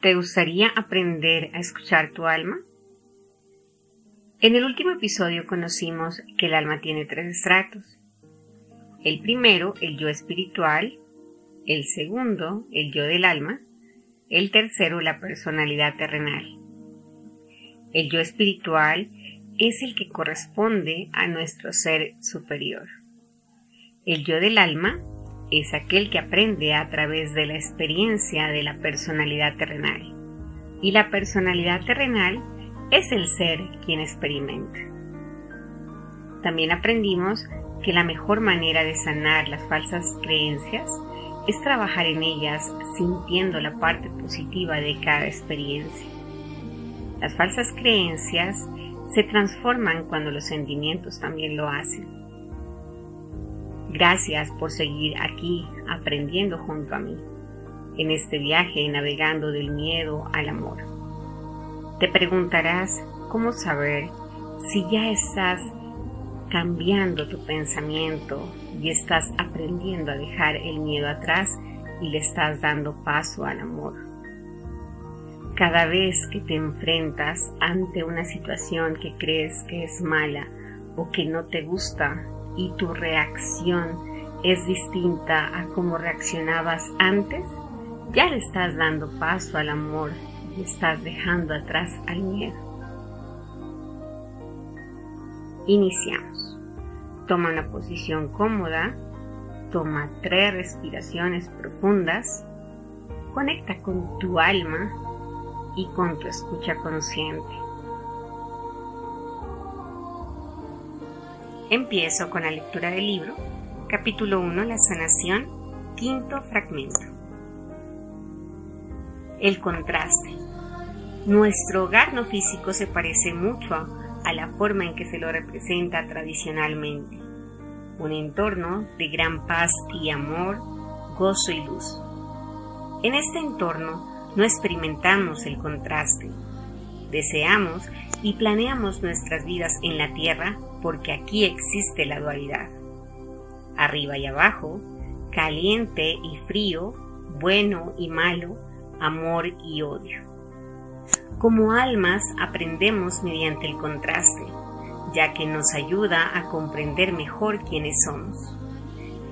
¿Te gustaría aprender a escuchar tu alma? En el último episodio conocimos que el alma tiene tres estratos. El primero, el yo espiritual, el segundo, el yo del alma, el tercero, la personalidad terrenal. El yo espiritual es el que corresponde a nuestro ser superior. El yo del alma es aquel que aprende a través de la experiencia de la personalidad terrenal. Y la personalidad terrenal es el ser quien experimenta. También aprendimos que la mejor manera de sanar las falsas creencias es trabajar en ellas sintiendo la parte positiva de cada experiencia. Las falsas creencias se transforman cuando los sentimientos también lo hacen. Gracias por seguir aquí aprendiendo junto a mí, en este viaje navegando del miedo al amor. Te preguntarás cómo saber si ya estás cambiando tu pensamiento y estás aprendiendo a dejar el miedo atrás y le estás dando paso al amor. Cada vez que te enfrentas ante una situación que crees que es mala o que no te gusta y tu reacción es distinta a cómo reaccionabas antes, ya le estás dando paso al amor y estás dejando atrás al miedo. Iniciamos. Toma una posición cómoda, toma tres respiraciones profundas, conecta con tu alma y con tu escucha consciente. Empiezo con la lectura del libro, capítulo 1, la sanación, quinto fragmento. El contraste. Nuestro hogar no físico se parece mucho a la forma en que se lo representa tradicionalmente. Un entorno de gran paz y amor, gozo y luz. En este entorno no experimentamos el contraste. Deseamos y planeamos nuestras vidas en la tierra porque aquí existe la dualidad. Arriba y abajo, caliente y frío, bueno y malo, amor y odio. Como almas aprendemos mediante el contraste, ya que nos ayuda a comprender mejor quiénes somos.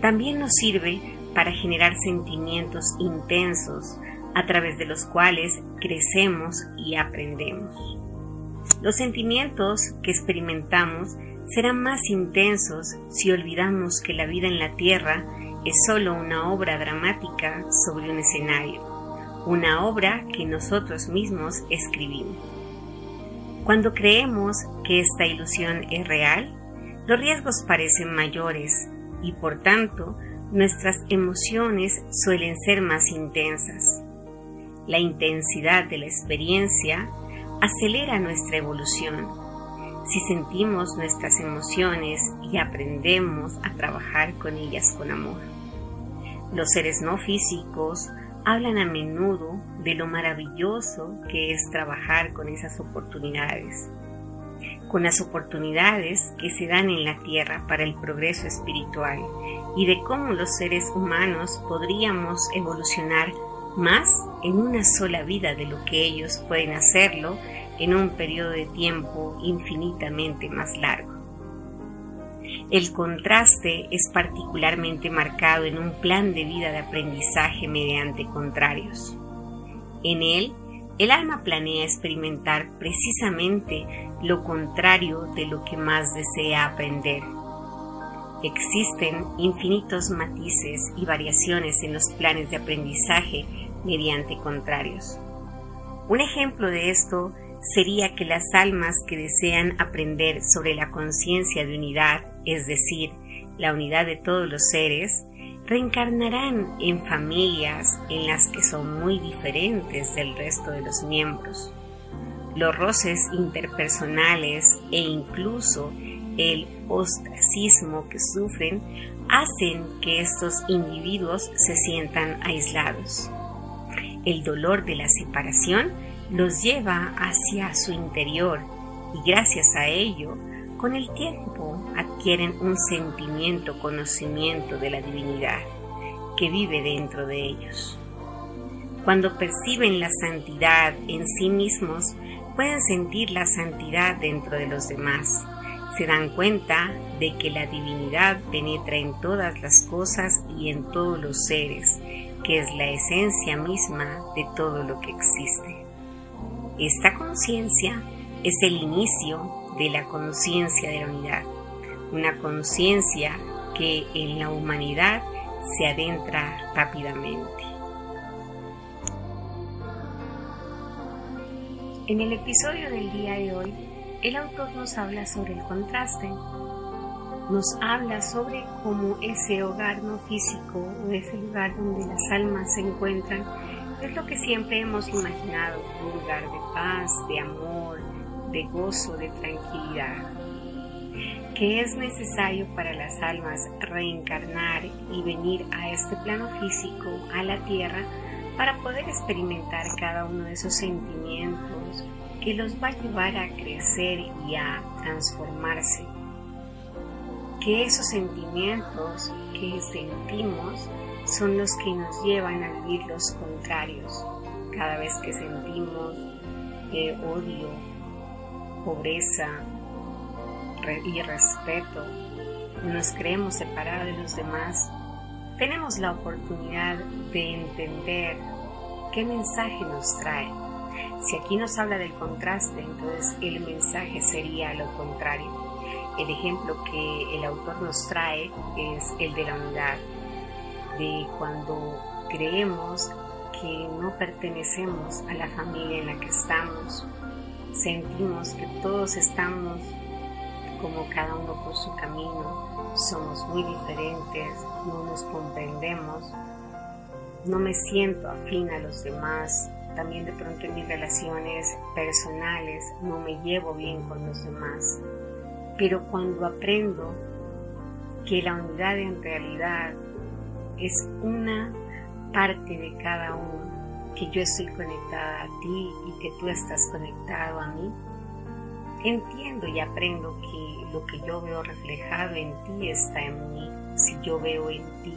También nos sirve para generar sentimientos intensos a través de los cuales crecemos y aprendemos. Los sentimientos que experimentamos serán más intensos si olvidamos que la vida en la Tierra es solo una obra dramática sobre un escenario, una obra que nosotros mismos escribimos. Cuando creemos que esta ilusión es real, los riesgos parecen mayores y por tanto nuestras emociones suelen ser más intensas. La intensidad de la experiencia acelera nuestra evolución si sentimos nuestras emociones y aprendemos a trabajar con ellas con amor. Los seres no físicos hablan a menudo de lo maravilloso que es trabajar con esas oportunidades, con las oportunidades que se dan en la tierra para el progreso espiritual y de cómo los seres humanos podríamos evolucionar más en una sola vida de lo que ellos pueden hacerlo en un periodo de tiempo infinitamente más largo. El contraste es particularmente marcado en un plan de vida de aprendizaje mediante contrarios. En él, el alma planea experimentar precisamente lo contrario de lo que más desea aprender. Existen infinitos matices y variaciones en los planes de aprendizaje mediante contrarios. Un ejemplo de esto sería que las almas que desean aprender sobre la conciencia de unidad, es decir, la unidad de todos los seres, reencarnarán en familias en las que son muy diferentes del resto de los miembros. Los roces interpersonales e incluso el ostracismo que sufren hacen que estos individuos se sientan aislados. El dolor de la separación los lleva hacia su interior y gracias a ello, con el tiempo adquieren un sentimiento, conocimiento de la divinidad que vive dentro de ellos. Cuando perciben la santidad en sí mismos, pueden sentir la santidad dentro de los demás. Se dan cuenta de que la divinidad penetra en todas las cosas y en todos los seres, que es la esencia misma de todo lo que existe. Esta conciencia es el inicio de la conciencia de la unidad, una conciencia que en la humanidad se adentra rápidamente. En el episodio del día de hoy, el autor nos habla sobre el contraste, nos habla sobre cómo ese hogar no físico o ese lugar donde las almas se encuentran es lo que siempre hemos imaginado, un lugar de paz, de amor, de gozo, de tranquilidad que es necesario para las almas reencarnar y venir a este plano físico, a la tierra, para poder experimentar cada uno de esos sentimientos que los va a llevar a crecer y a transformarse. Que esos sentimientos que sentimos son los que nos llevan a vivir los contrarios. Cada vez que sentimos eh, odio, pobreza, y respeto, nos creemos separados de los demás, tenemos la oportunidad de entender qué mensaje nos trae. Si aquí nos habla del contraste, entonces el mensaje sería lo contrario. El ejemplo que el autor nos trae es el de la unidad, de cuando creemos que no pertenecemos a la familia en la que estamos, sentimos que todos estamos como cada uno por su camino, somos muy diferentes, no nos comprendemos, no me siento afín a los demás, también de pronto en mis relaciones personales no me llevo bien con los demás, pero cuando aprendo que la unidad en realidad es una parte de cada uno, que yo estoy conectada a ti y que tú estás conectado a mí, entiendo y aprendo que lo que yo veo reflejado en ti está en mí. Si yo veo en ti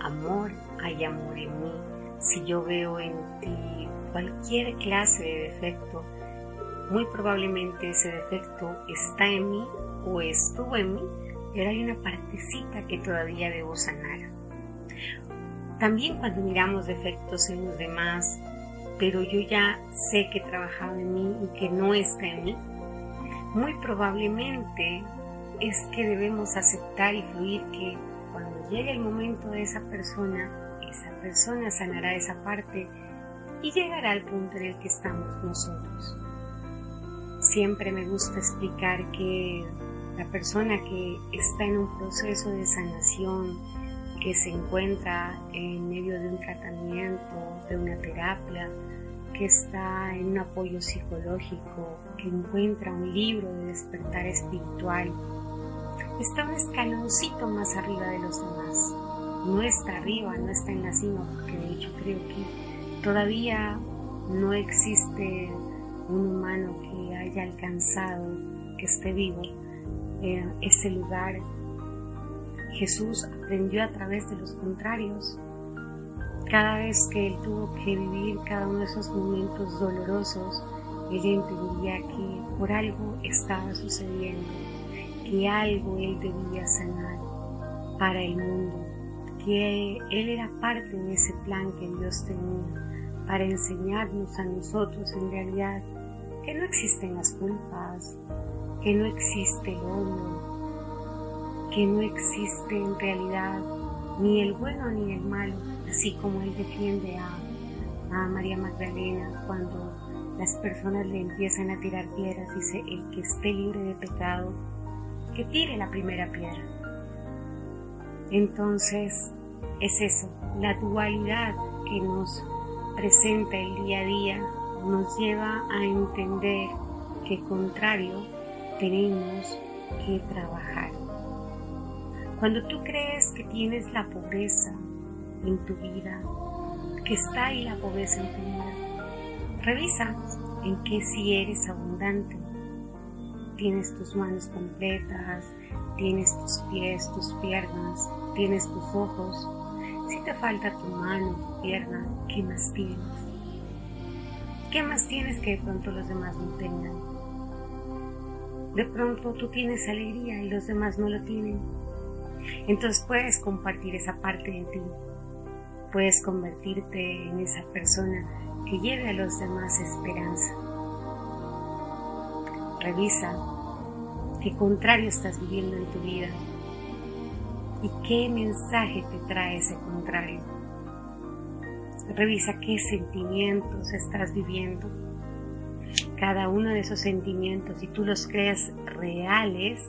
amor, hay amor en mí. Si yo veo en ti cualquier clase de defecto, muy probablemente ese defecto está en mí o estuvo en mí, pero hay una partecita que todavía debo sanar. También cuando miramos defectos en los demás, pero yo ya sé que he trabajado en mí y que no está en mí, muy probablemente es que debemos aceptar y fluir que cuando llegue el momento de esa persona, esa persona sanará esa parte y llegará al punto en el que estamos nosotros. Siempre me gusta explicar que la persona que está en un proceso de sanación, que se encuentra en medio de un tratamiento, de una terapia, que está en un apoyo psicológico, que encuentra un libro de despertar espiritual, está un escaloncito más arriba de los demás. No está arriba, no está en la cima, porque de hecho creo que todavía no existe un humano que haya alcanzado, que esté vivo, en ese lugar. Jesús aprendió a través de los contrarios, cada vez que él tuvo que vivir cada uno de esos momentos dolorosos, él entendía que por algo estaba sucediendo, que algo él debía sanar para el mundo, que él era parte de ese plan que Dios tenía para enseñarnos a nosotros en realidad que no existen las culpas, que no existe el odio, que no existe en realidad ni el bueno ni el malo, así como Él defiende a, María Magdalena cuando las personas le empiezan a tirar piedras, dice, el que esté libre de pecado, que tire la primera piedra. Entonces, es eso, la dualidad que nos presenta el día a día nos lleva a entender que contrario tenemos que trabajar. Cuando tú crees que tienes la pobreza en tu vida, que está ahí la pobreza en tu vida, revisa en qué si eres abundante. Tienes tus manos completas, tienes tus pies, tus piernas, tienes tus ojos. Si te falta tu mano, tu pierna, ¿qué más tienes? ¿Qué más tienes que de pronto los demás no tengan? De pronto tú tienes alegría y los demás no lo tienen. Entonces puedes compartir esa parte de ti. Puedes convertirte en esa persona que lleve a los demás esperanza. Revisa qué contrario estás viviendo en tu vida y qué mensaje te trae ese contrario. Revisa qué sentimientos estás viviendo. Cada uno de esos sentimientos, si tú los crees reales,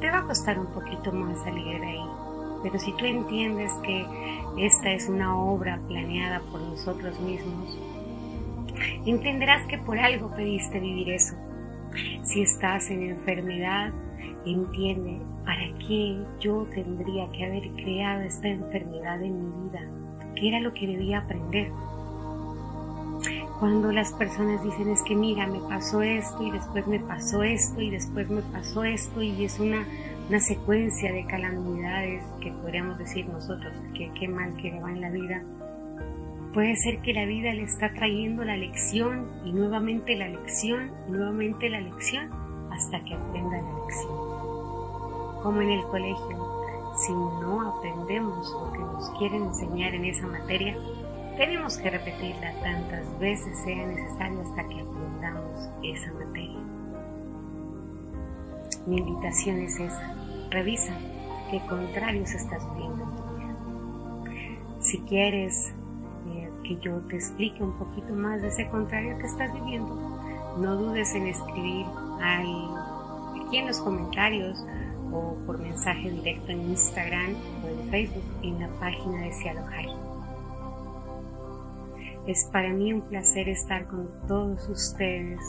te va a costar un poquito más salir de ahí. Pero si tú entiendes que esta es una obra planeada por nosotros mismos, entenderás que por algo pediste vivir eso. Si estás en enfermedad, entiende para qué yo tendría que haber creado esta enfermedad en mi vida, qué era lo que debía aprender. Cuando las personas dicen es que mira, me pasó esto y después me pasó esto y después me pasó esto y es una, una secuencia de calamidades que podríamos decir nosotros que qué mal que le va en la vida. Puede ser que la vida le está trayendo la lección y nuevamente la lección nuevamente la lección hasta que aprenda la lección como en el colegio, si no aprendemos lo que nos quieren enseñar en esa materia, tenemos que repetirla tantas veces sea necesario hasta que aprendamos esa materia. Mi invitación es esa, revisa qué contrarios estás viviendo en tu vida. Si quieres eh, que yo te explique un poquito más de ese contrario que estás viviendo, no dudes en escribir aquí en los comentarios o por mensaje directo en Instagram o en Facebook en la página de Cielo Es para mí un placer estar con todos ustedes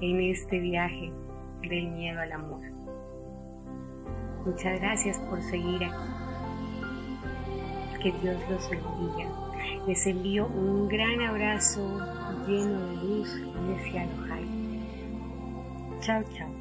en este viaje del miedo al amor. Muchas gracias por seguir aquí. Que Dios los bendiga. Les envío un gran abrazo lleno de luz de Cielo Chao, chao.